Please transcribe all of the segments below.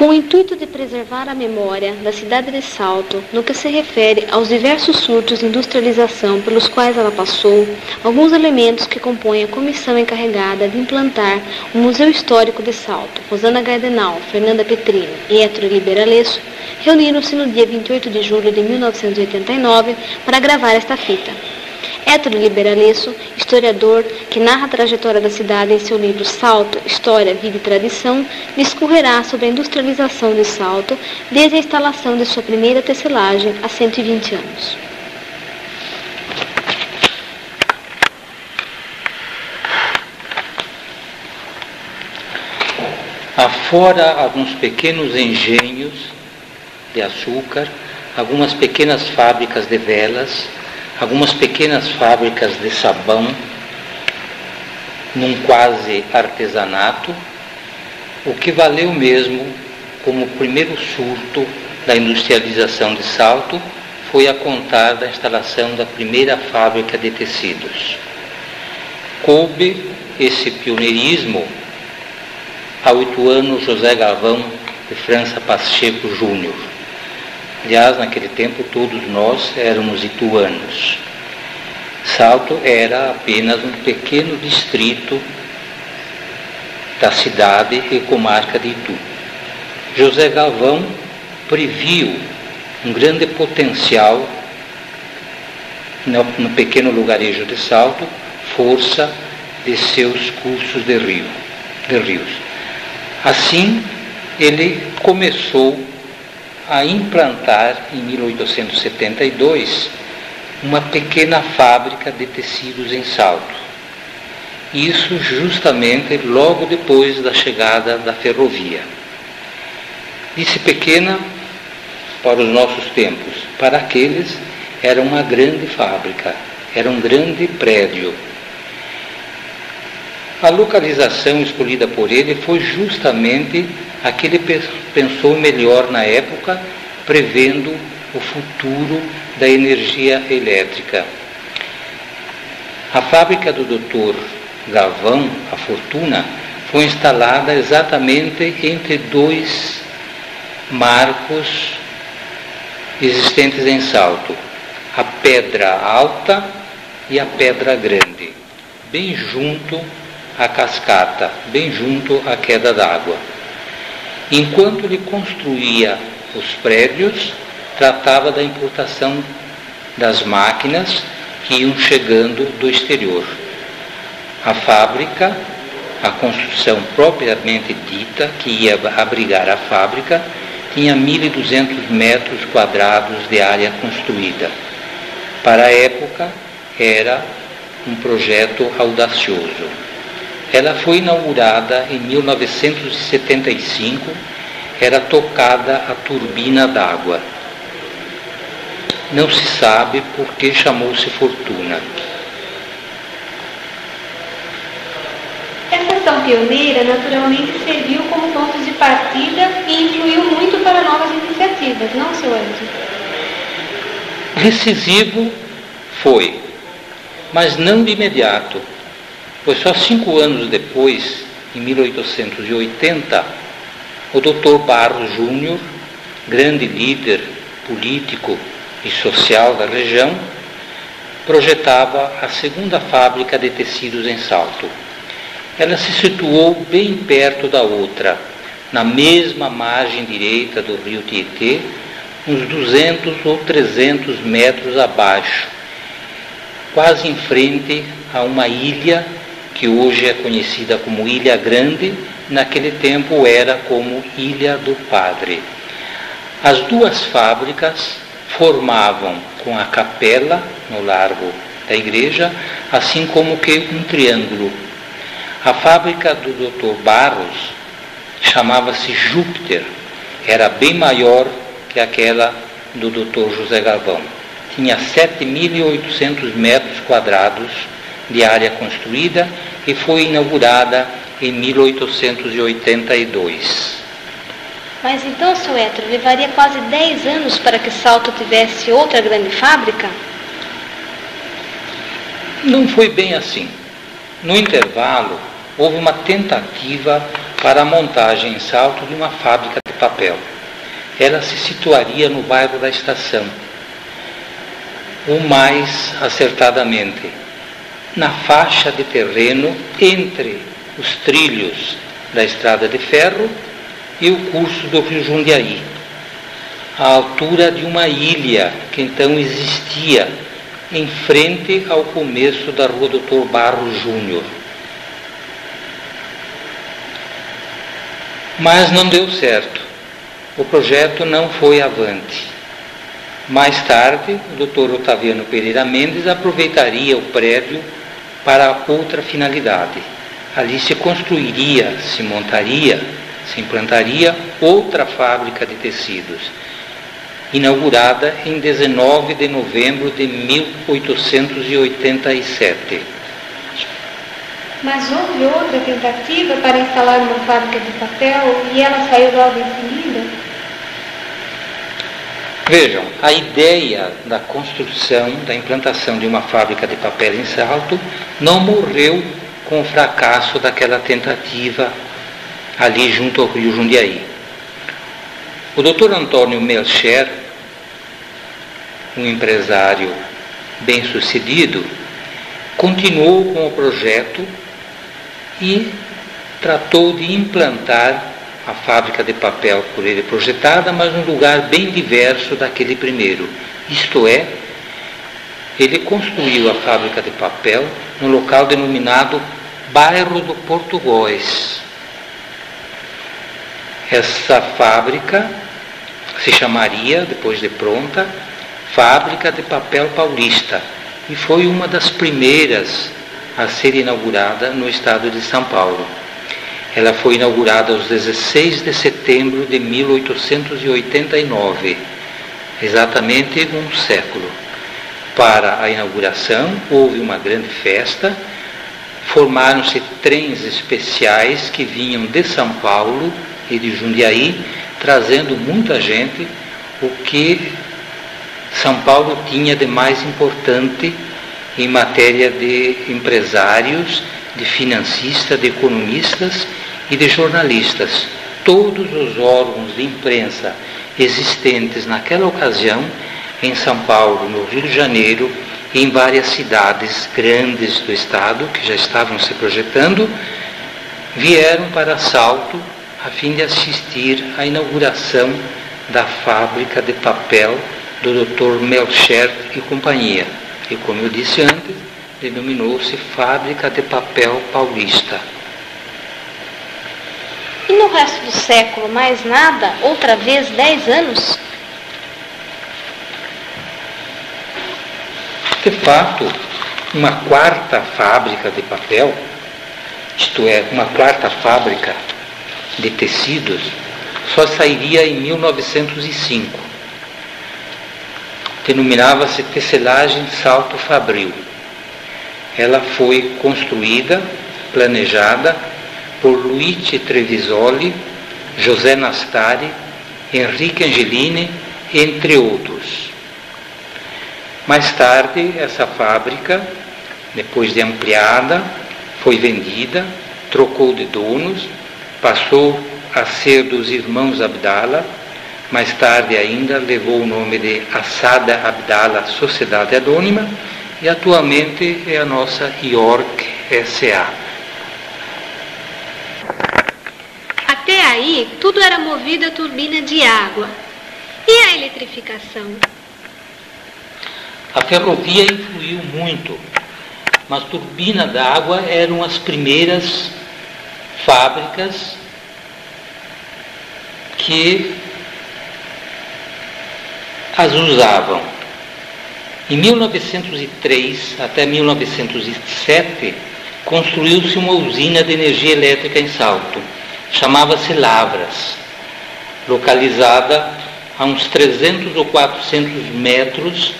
Com o intuito de preservar a memória da cidade de Salto, no que se refere aos diversos surtos de industrialização pelos quais ela passou, alguns elementos que compõem a comissão encarregada de implantar o Museu Histórico de Salto, Rosana Gardenal, Fernanda Petrini e Hétero Liberalesso, reuniram-se no dia 28 de julho de 1989 para gravar esta fita. Hétero Liberalesso, historiador que narra a trajetória da cidade em seu livro Salto, História, Vida e Tradição, discorrerá sobre a industrialização de Salto desde a instalação de sua primeira tecelagem há 120 anos. Afora alguns pequenos engenhos de açúcar, algumas pequenas fábricas de velas, algumas pequenas fábricas de sabão, num quase artesanato, o que valeu mesmo como primeiro surto da industrialização de Salto foi a contar da instalação da primeira fábrica de tecidos. Coube esse pioneirismo a oito anos José Galvão de França Pacheco Júnior, Aliás, naquele tempo todos nós éramos ituanos. Salto era apenas um pequeno distrito da cidade e comarca de Itu. José Galvão previu um grande potencial no, no pequeno lugarejo de Salto, força de seus cursos de rio, de rios. Assim, ele começou a implantar em 1872 uma pequena fábrica de tecidos em Salto. Isso justamente logo depois da chegada da ferrovia. Disse pequena para os nossos tempos, para aqueles era uma grande fábrica, era um grande prédio. A localização escolhida por ele foi justamente a que ele pensou melhor na época, prevendo o futuro da energia elétrica. A fábrica do Dr. Galvão, a Fortuna, foi instalada exatamente entre dois marcos existentes em Salto, a Pedra Alta e a Pedra Grande, bem junto à cascata, bem junto à queda d'água. Enquanto ele construía os prédios, tratava da importação das máquinas que iam chegando do exterior. A fábrica, a construção propriamente dita, que ia abrigar a fábrica, tinha 1.200 metros quadrados de área construída. Para a época, era um projeto audacioso. Ela foi inaugurada em 1975, era tocada a turbina d'água. Não se sabe por que chamou-se Fortuna. Essa ação pioneira naturalmente serviu como ponto de partida e influiu muito para novas iniciativas, não, seu Anjo? Decisivo foi, mas não de imediato Pois só cinco anos depois, em 1880, o Dr. Barros Júnior, grande líder político e social da região, projetava a segunda fábrica de tecidos em Salto. Ela se situou bem perto da outra, na mesma margem direita do rio Tietê, uns 200 ou 300 metros abaixo, quase em frente a uma ilha que hoje é conhecida como Ilha Grande, naquele tempo era como Ilha do Padre. As duas fábricas formavam com a capela no largo da igreja, assim como que um triângulo. A fábrica do Dr. Barros chamava-se Júpiter, era bem maior que aquela do Dr. José Galvão. Tinha 7.800 metros quadrados de área construída e foi inaugurada em 1882. Mas então, seu Hétero, levaria quase 10 anos para que Salto tivesse outra grande fábrica? Não foi bem assim. No intervalo, houve uma tentativa para a montagem em Salto de uma fábrica de papel. Ela se situaria no bairro da Estação, ou mais acertadamente, na faixa de terreno entre os trilhos da estrada de ferro e o curso do rio Jundiaí, à altura de uma ilha que então existia em frente ao começo da rua Doutor Barros Júnior. Mas não deu certo. O projeto não foi avante. Mais tarde, o Dr. Otaviano Pereira Mendes aproveitaria o prédio para outra finalidade. Ali se construiria, se montaria, se implantaria outra fábrica de tecidos, inaugurada em 19 de novembro de 1887. Mas houve outra tentativa para instalar uma fábrica de papel e ela saiu logo em seguida? Vejam, a ideia da construção, da implantação de uma fábrica de papel em Salto não morreu com o fracasso daquela tentativa ali junto ao rio Jundiaí. O doutor Antônio Melcher, um empresário bem sucedido, continuou com o projeto e tratou de implantar a fábrica de papel por ele projetada, mas num lugar bem diverso daquele primeiro. Isto é, ele construiu a fábrica de papel no local denominado Bairro do Portugóis. Essa fábrica se chamaria, depois de pronta, Fábrica de Papel Paulista e foi uma das primeiras a ser inaugurada no estado de São Paulo. Ela foi inaugurada aos 16 de setembro de 1889, exatamente um século. Para a inauguração houve uma grande festa formaram-se trens especiais que vinham de São Paulo e de Jundiaí, trazendo muita gente, o que São Paulo tinha de mais importante em matéria de empresários, de financistas, de economistas e de jornalistas. Todos os órgãos de imprensa existentes naquela ocasião em São Paulo, no Rio de Janeiro, em várias cidades grandes do estado que já estavam se projetando, vieram para Salto a fim de assistir à inauguração da fábrica de papel do Dr. Melcher e companhia. E como eu disse antes, denominou-se Fábrica de Papel Paulista. E no resto do século, mais nada? Outra vez, dez anos? De fato, uma quarta fábrica de papel, isto é, uma quarta fábrica de tecidos, só sairia em 1905. Denominava-se Tecelagem Salto Fabril. Ela foi construída, planejada por Luigi Trevisoli, José Nastari, Henrique Angelini, entre outros. Mais tarde, essa fábrica, depois de ampliada, foi vendida, trocou de donos, passou a ser dos irmãos Abdala, mais tarde ainda levou o nome de Assada Abdala Sociedade Anônima e atualmente é a nossa York SA. Até aí, tudo era movido a turbina de água. E a eletrificação? A ferrovia influiu muito, mas turbina d'água eram as primeiras fábricas que as usavam. Em 1903 até 1907, construiu-se uma usina de energia elétrica em Salto. Chamava-se Lavras, localizada a uns 300 ou 400 metros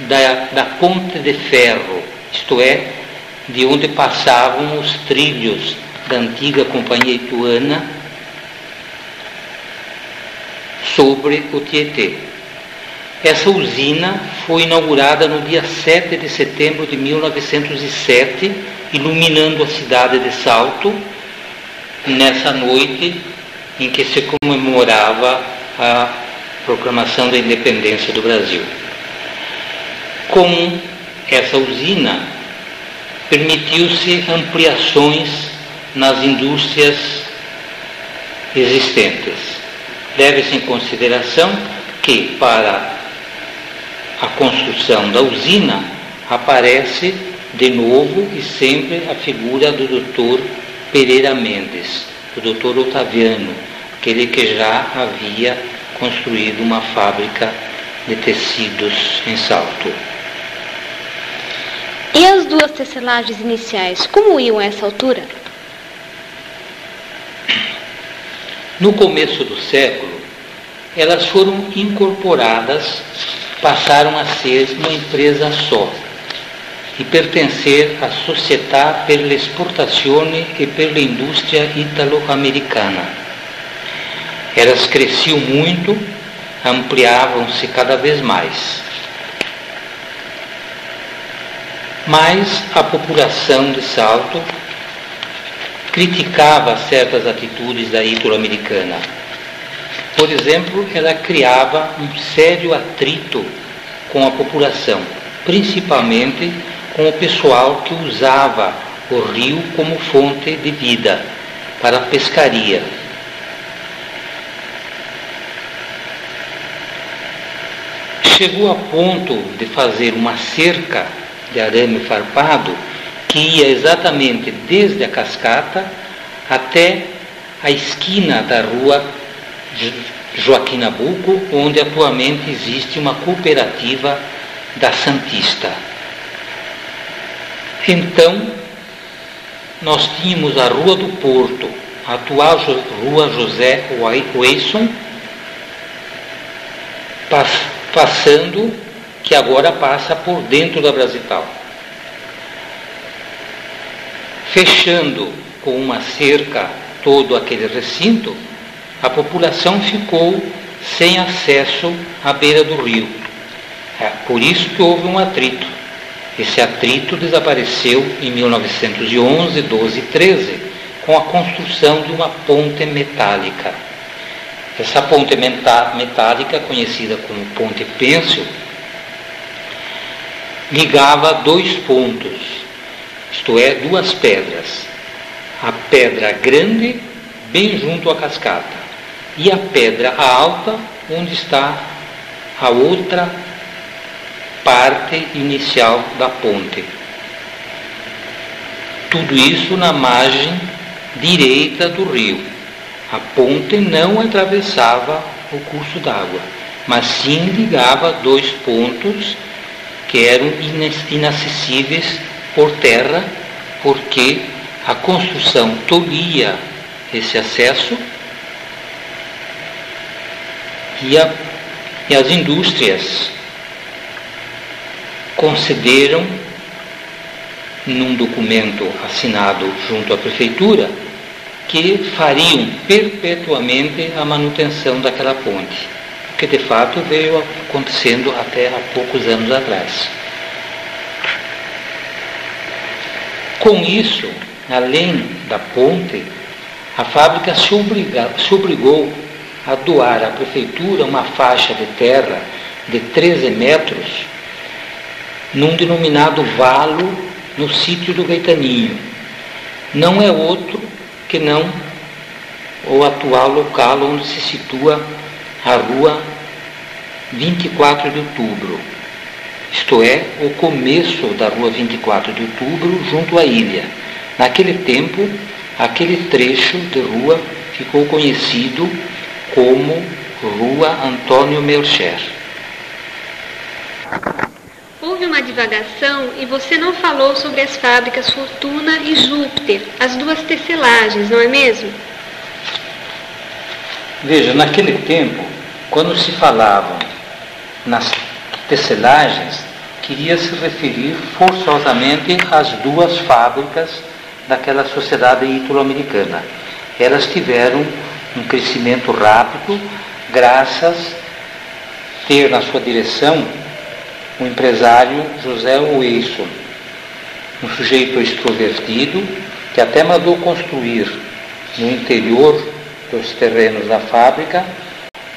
da, da ponte de ferro, isto é, de onde passavam os trilhos da antiga Companhia Ituana sobre o Tietê. Essa usina foi inaugurada no dia 7 de setembro de 1907, iluminando a cidade de Salto. Nessa noite, em que se comemorava a proclamação da independência do Brasil. Com essa usina, permitiu-se ampliações nas indústrias existentes. Deve-se em consideração que, para a construção da usina, aparece de novo e sempre a figura do doutor Pereira Mendes, o doutor Otaviano, aquele que já havia construído uma fábrica de tecidos em Salto. E as duas tecelagens iniciais, como iam a essa altura? No começo do século, elas foram incorporadas, passaram a ser uma empresa só e pertencer à Società per l'Esportazione e per l'Industria Italo-Americana. Elas cresciam muito, ampliavam-se cada vez mais. Mas a população de Salto criticava certas atitudes da italo-americana. Por exemplo, ela criava um sério atrito com a população, principalmente com o pessoal que usava o rio como fonte de vida para a pescaria. Chegou a ponto de fazer uma cerca de arame farpado que ia exatamente desde a cascata até a esquina da rua Joaquim Nabuco, onde atualmente existe uma cooperativa da Santista. Então, nós tínhamos a Rua do Porto, a atual Rua José Weisson, passando que agora passa por dentro da Brasital. Fechando com uma cerca todo aquele recinto, a população ficou sem acesso à beira do rio. É por isso que houve um atrito. Esse atrito desapareceu em 1911, 12 e 13, com a construção de uma ponte metálica. Essa ponte metálica, conhecida como Ponte Pêncil, ligava dois pontos, isto é, duas pedras. A pedra grande, bem junto à cascata, e a pedra alta, onde está a outra parte inicial da ponte. Tudo isso na margem direita do rio. A ponte não atravessava o curso d'água, mas sim ligava dois pontos que eram inacessíveis por terra, porque a construção tolhia esse acesso e, a, e as indústrias concederam, num documento assinado junto à prefeitura, que fariam perpetuamente a manutenção daquela ponte que de fato veio acontecendo até há poucos anos atrás. Com isso, além da ponte, a fábrica se, obriga, se obrigou a doar à prefeitura uma faixa de terra de 13 metros num denominado valo no sítio do Gaetaninho. Não é outro que não o atual local onde se situa a rua 24 de outubro, isto é, o começo da rua 24 de outubro, junto à ilha. Naquele tempo, aquele trecho de rua ficou conhecido como Rua Antônio Melcher. Houve uma divagação e você não falou sobre as fábricas Fortuna e Júpiter, as duas tecelagens, não é mesmo? Veja, naquele tempo, quando se falava nas tecelagens, queria se referir forçosamente às duas fábricas daquela sociedade ítalo-americana. Elas tiveram um crescimento rápido graças a ter na sua direção o empresário José Wilson, um sujeito extrovertido que até mandou construir no interior dos terrenos da fábrica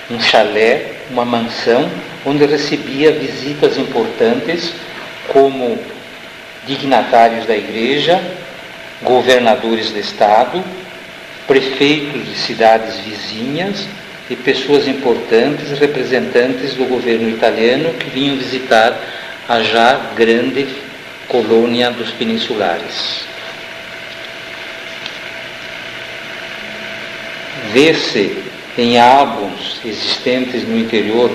um chalé, uma mansão, onde recebia visitas importantes como dignatários da igreja, governadores de estado, prefeitos de cidades vizinhas e pessoas importantes, representantes do governo italiano que vinham visitar a já grande colônia dos peninsulares. Vê-se em álbuns existentes no interior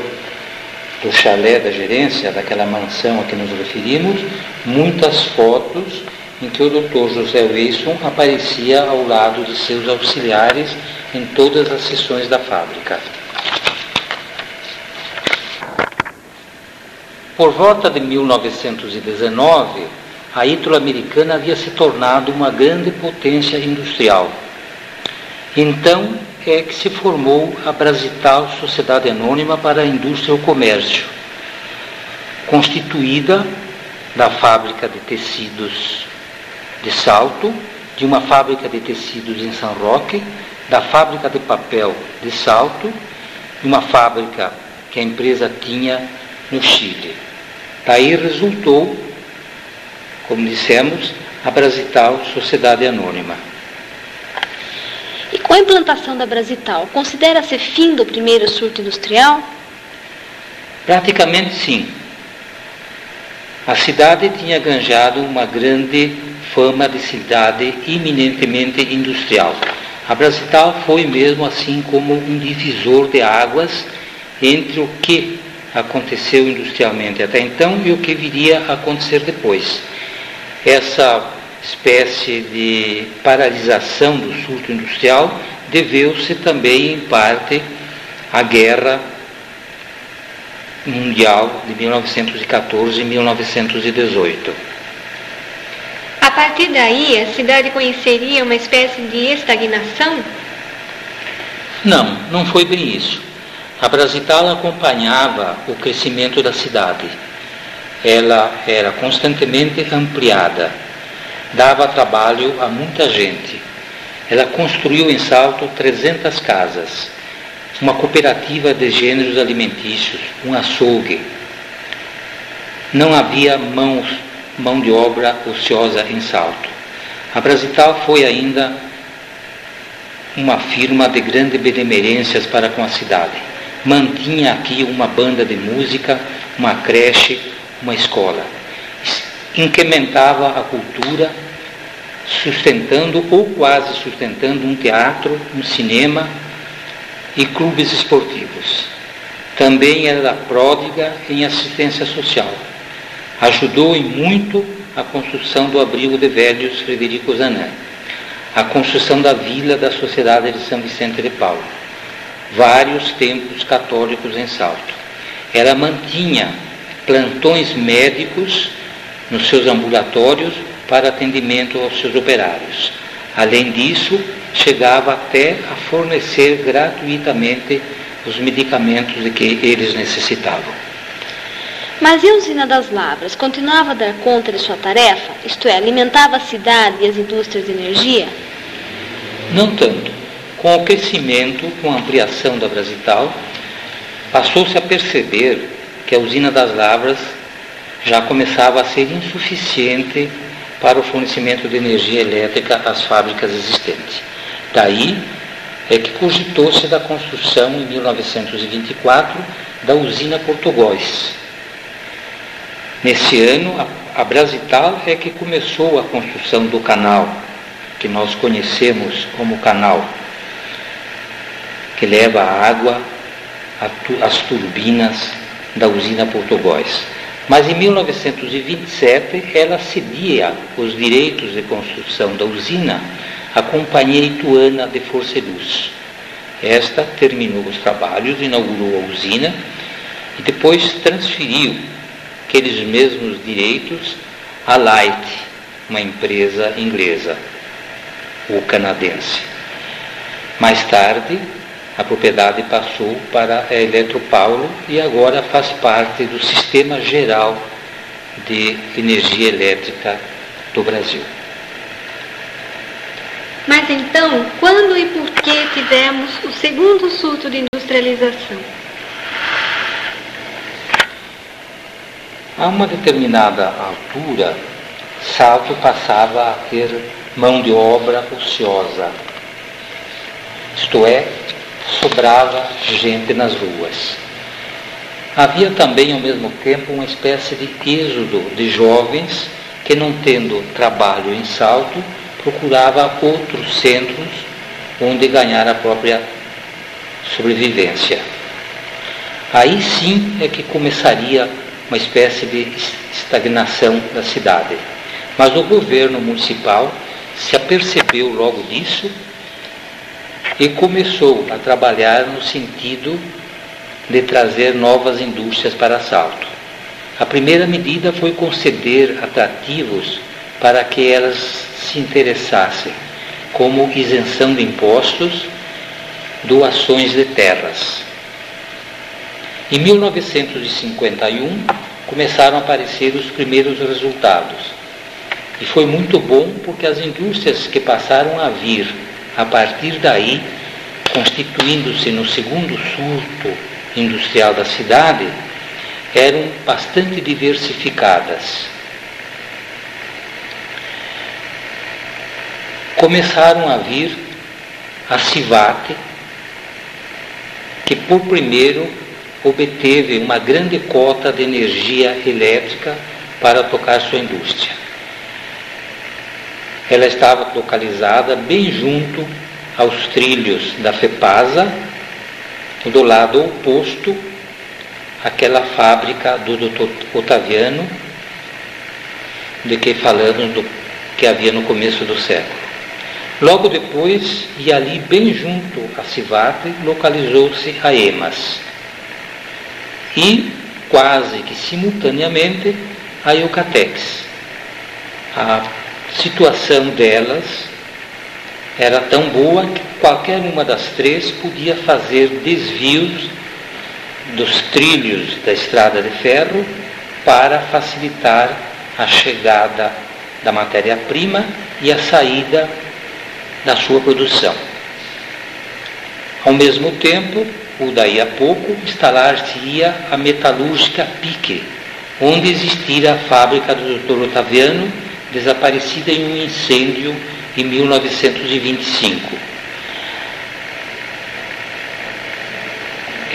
do chalé da gerência, daquela mansão a que nos referimos, muitas fotos em que o Dr. José Wilson aparecia ao lado de seus auxiliares em todas as sessões da fábrica. Por volta de 1919, a Italo-Americana havia se tornado uma grande potência industrial. Então é que se formou a Brasital Sociedade Anônima para a Indústria e o Comércio, constituída da fábrica de tecidos de Salto, de uma fábrica de tecidos em São Roque, da fábrica de papel de Salto, de uma fábrica que a empresa tinha no Chile. Daí resultou, como dissemos, a Brasital Sociedade Anônima. Com a implantação da Brasital, considera-se fim do primeiro surto industrial? Praticamente sim. A cidade tinha ganhado uma grande fama de cidade eminentemente industrial. A Brasital foi mesmo assim como um divisor de águas entre o que aconteceu industrialmente até então e o que viria a acontecer depois. Essa espécie de paralisação do surto industrial deveu-se também, em parte, à guerra mundial de 1914 e 1918. A partir daí, a cidade conheceria uma espécie de estagnação? Não, não foi bem isso. A Brasital acompanhava o crescimento da cidade. Ela era constantemente ampliada, dava trabalho a muita gente. Ela construiu em Salto 300 casas, uma cooperativa de gêneros alimentícios, um açougue. Não havia mãos, mão de obra ociosa em Salto. A Brasital foi ainda uma firma de grandes benemerências para com a cidade mantinha aqui uma banda de música, uma creche, uma escola. Incrementava a cultura, sustentando ou quase sustentando um teatro, um cinema e clubes esportivos. Também era pródiga em assistência social. Ajudou em muito a construção do abrigo de velhos Frederico Zanan, a construção da vila da Sociedade de São Vicente de Paulo vários templos católicos em Salto. Ela mantinha plantões médicos nos seus ambulatórios para atendimento aos seus operários. Além disso, chegava até a fornecer gratuitamente os medicamentos de que eles necessitavam. Mas e a usina das Lavras continuava a dar conta de sua tarefa, isto é, alimentava a cidade e as indústrias de energia? Não tanto. Com o crescimento, com a ampliação da Brasital, passou-se a perceber que a usina das Lavras já começava a ser insuficiente para o fornecimento de energia elétrica às fábricas existentes. Daí é que cogitou-se da construção em 1924 da usina Portugóis. Nesse ano, a, Brasital é que começou a construção do canal, que nós conhecemos como canal que leva a água às turbinas da usina Portugóis. Mas em 1927 ela cedia os direitos de construção da usina à Companhia Ituana de Força e Luz. Esta terminou os trabalhos, inaugurou a usina e depois transferiu aqueles mesmos direitos à Light, uma empresa inglesa ou canadense. Mais tarde, a propriedade passou para a Eletropaulo e agora faz parte do sistema geral de energia elétrica do Brasil. Mas então, quando e por que tivemos o segundo surto de industrialização? A uma determinada altura, Salto passava a ter mão de obra ociosa, isto é, sobrava gente nas ruas. Havia também, ao mesmo tempo, uma espécie de êxodo de jovens que, não tendo trabalho em Salto, procurava outros centros onde ganhar a própria sobrevivência. Aí sim é que começaria uma espécie de estagnação da cidade. Mas o governo municipal se apercebeu logo disso e começou a trabalhar no sentido de trazer novas indústrias para Salto. A primeira medida foi conceder atrativos para que elas se interessassem, como isenção de impostos, doações de terras. Em 1951 começaram a aparecer os primeiros resultados. E foi muito bom porque as indústrias que passaram a vir a partir daí, constituindo-se no segundo surto industrial da cidade, eram bastante diversificadas. Começaram a vir a Civate, que por primeiro obteve uma grande cota de energia elétrica para tocar sua indústria. Ela estava localizada bem junto aos trilhos da FEPASA, do lado oposto àquela fábrica do Dr. Otaviano, de que falamos do que havia no começo do século. Logo depois, e ali bem junto a Civate, localizou-se a EMAS. E, quase que simultaneamente, a Eucatex. A situação delas era tão boa que qualquer uma das três podia fazer desvios dos trilhos da estrada de ferro para facilitar a chegada da matéria-prima e a saída da sua produção. Ao mesmo tempo, ou daí a pouco, instalar-se-ia a metalúrgica Pique, onde existira a fábrica do Dr. Otaviano, desaparecida em um incêndio em 1925.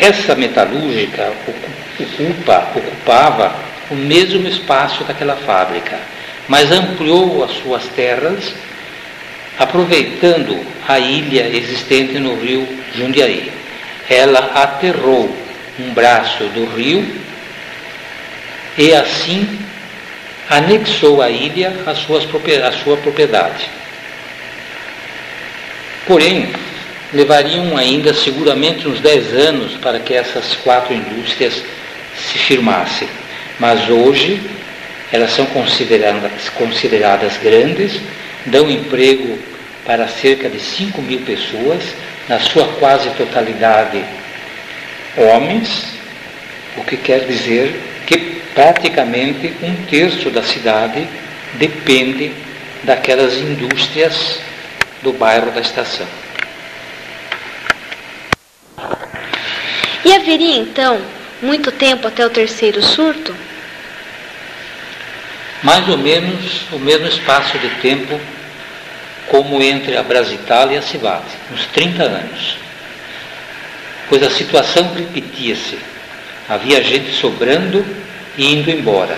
Essa metalúrgica ocupa, ocupava o mesmo espaço daquela fábrica, mas ampliou as suas terras aproveitando a ilha existente no rio Jundiaí. Ela aterrou um braço do rio e assim anexou a ilha suas, à sua propriedade. Porém, levariam ainda seguramente uns 10 anos para que essas quatro indústrias se firmassem. Mas hoje elas são consideradas, consideradas grandes, dão emprego para cerca de 5 mil pessoas, na sua quase totalidade homens, o que quer dizer que praticamente um terço da cidade depende daquelas indústrias do bairro da estação. E haveria então muito tempo até o terceiro surto? Mais ou menos o mesmo espaço de tempo como entre a Brasital e a Civate, uns 30 anos. Pois a situação repetia-se. Havia gente sobrando indo embora.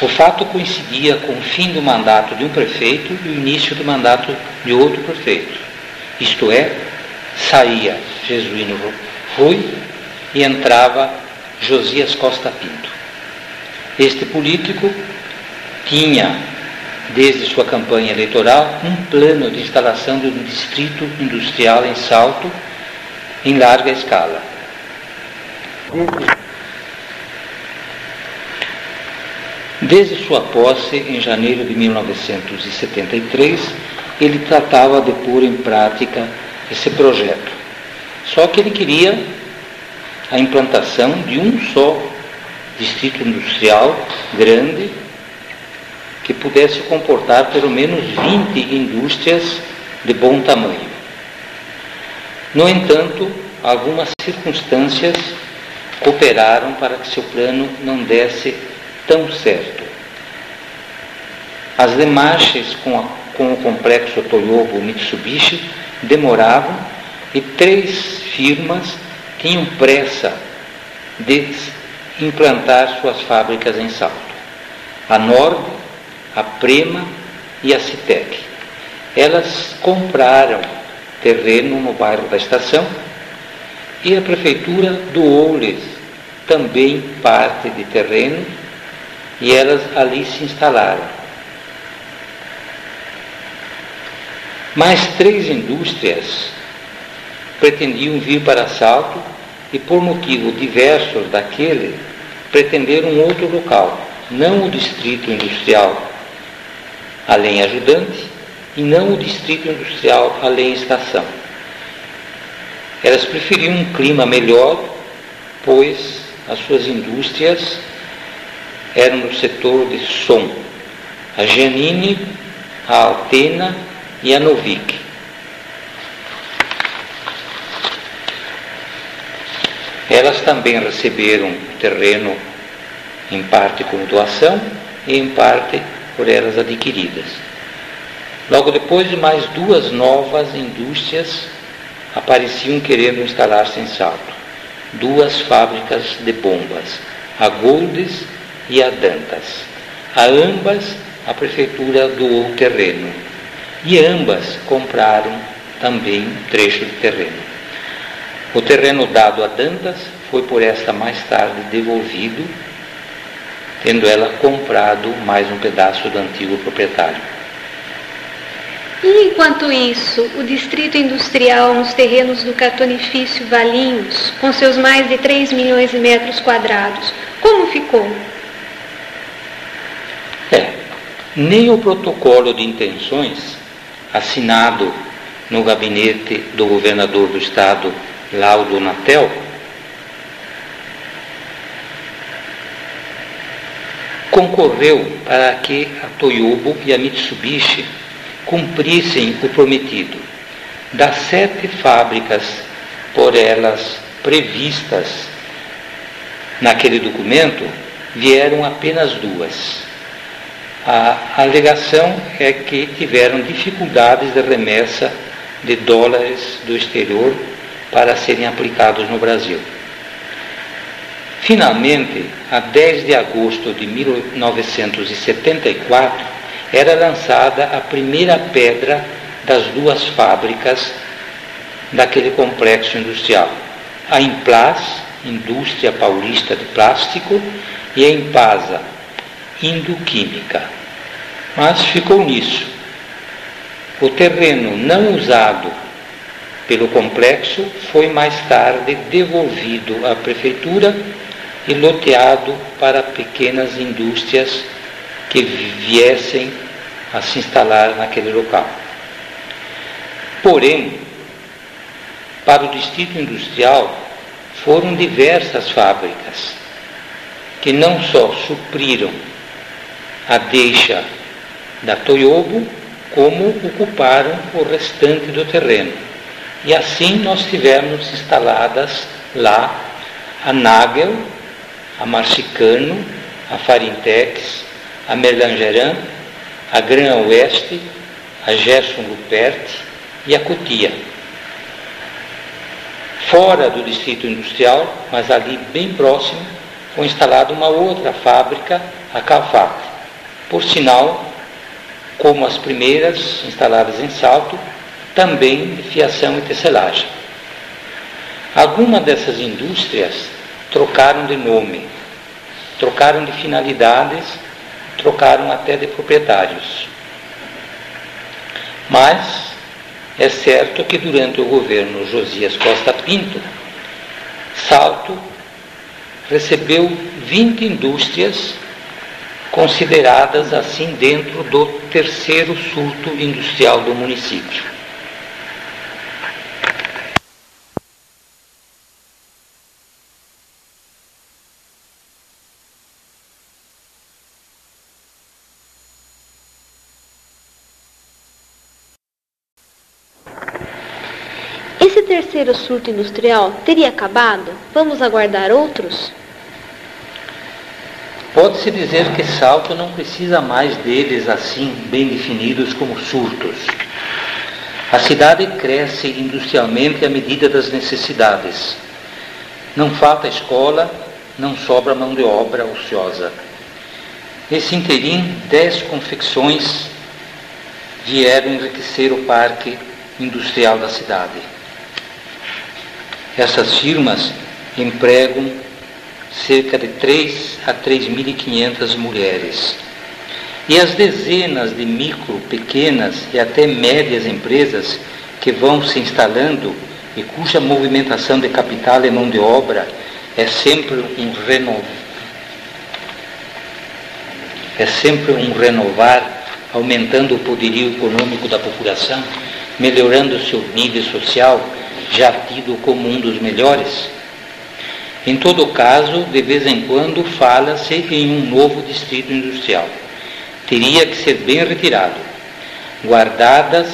O fato coincidia com o fim do mandato de um prefeito e o início do mandato de outro prefeito. Isto é, saía Jesuíno Rui e entrava Josias Costa Pinto. Este político tinha desde sua campanha eleitoral, um plano de instalação de um distrito industrial em Salto em larga escala. Desde sua posse, em janeiro de 1973, ele tratava de pôr em prática esse projeto. Só que ele queria a implantação de um só distrito industrial grande que pudesse comportar pelo menos 20 indústrias de bom tamanho. No entanto, algumas circunstâncias cooperaram para que seu plano não desse tão certo. As demarches com, a, com o complexo Toyobo Mitsubishi demoravam e três firmas tinham pressa de implantar suas fábricas em Salto. A Nord, a Prema e a Citec. Elas compraram terreno no bairro da Estação e a prefeitura doou-lhes também parte de terreno e elas ali se instalaram. Mais três indústrias pretendiam vir para Salto e, por motivos diversos daquele, pretenderam outro local, não o distrito industrial além ajudante e não o distrito industrial além estação. Elas preferiam um clima melhor, pois as suas indústrias eram no setor de som, a Giannini, a Altena e a Novik. Elas também receberam terreno em parte como doação e em parte por elas adquiridas. Logo depois, mais duas novas indústrias apareciam querendo instalar-se em Salto. Duas fábricas de bombas, a Goldes e a Dantas. A ambas a prefeitura doou terreno e ambas compraram também um trecho de terreno. O terreno dado a Dantas foi por esta mais tarde devolvido, tendo ela comprado mais um pedaço do antigo proprietário. E enquanto isso, o distrito industrial nos terrenos do cartonifício Valinhos, com seus mais de 3 milhões de metros quadrados, como ficou? É, nem o protocolo de intenções assinado no gabinete do governador do estado, Laudo Natel, concorreu para que a Toyobo e a Mitsubishi cumprissem o prometido. Das sete fábricas por elas previstas naquele documento, vieram apenas duas. A alegação é que tiveram dificuldades de remessa de dólares do exterior para serem aplicados no Brasil. Finalmente, a 10 de agosto de 1974, era lançada a primeira pedra das duas fábricas daquele complexo industrial. A Implas, Indústria Paulista de Plástico, e a Impasa, Indoquímica. Mas ficou nisso. O terreno não usado pelo complexo foi mais tarde devolvido à prefeitura e loteado para pequenas indústrias que viessem a se instalar naquele local. Porém, para o distrito industrial foram diversas fábricas que não só supriram a deixa da Toyobo, como ocuparam o restante do terreno. E assim nós tivemos instaladas lá a Nagel, a Marcicano, a Farintex, a Merlangeran, a Gran Oeste, a Gerson Luperti e a Cotia. Fora do distrito industrial, mas ali bem próximo, foi instalada uma outra fábrica, a Calfat. Por sinal, como as primeiras instaladas em Salto, também de fiação e tecelagem. Algumas dessas indústrias trocaram de nome, trocaram de finalidades trocaram até de proprietários. Mas é certo que durante o governo Josias Costa Pinto, Salto recebeu 20 indústrias consideradas assim dentro do terceiro surto industrial do município. Esse terceiro surto industrial teria acabado? Vamos aguardar outros? Pode-se dizer que Salto não precisa mais deles assim bem definidos como surtos. A cidade cresce industrialmente à medida das necessidades. Não falta escola, não sobra mão de obra ociosa. Nesse interim, dez confecções vieram enriquecer o parque industrial da cidade. Essas firmas empregam cerca de 3 a 3.500 mulheres. E as dezenas de micro, pequenas e até médias empresas que vão se instalando e cuja movimentação de capital e mão de obra é sempre um renovo. É sempre um renovar, aumentando o poderio econômico da população, melhorando seu nível social, já tido como um dos melhores em todo caso, de vez em quando fala-se em um novo distrito industrial. Teria que ser bem retirado, guardadas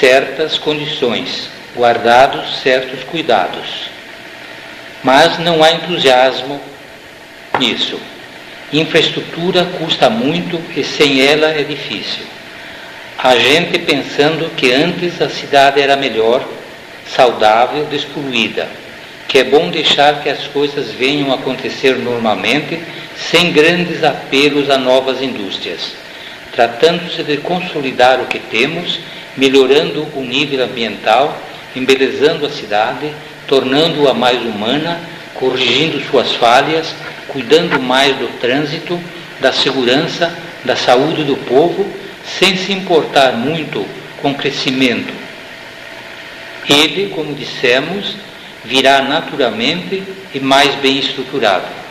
certas condições, guardados certos cuidados. Mas não há entusiasmo nisso. Infraestrutura custa muito e sem ela é difícil. A gente pensando que antes a cidade era melhor, saudável, despoluída que é bom deixar que as coisas venham a acontecer normalmente, sem grandes apelos a novas indústrias, tratando-se de consolidar o que temos, melhorando o nível ambiental, embelezando a cidade, tornando-a mais humana, corrigindo suas falhas, cuidando mais do trânsito, da segurança, da saúde do povo, sem se importar muito com o crescimento. Ele, como dissemos, virá naturalmente e mais bem estruturado.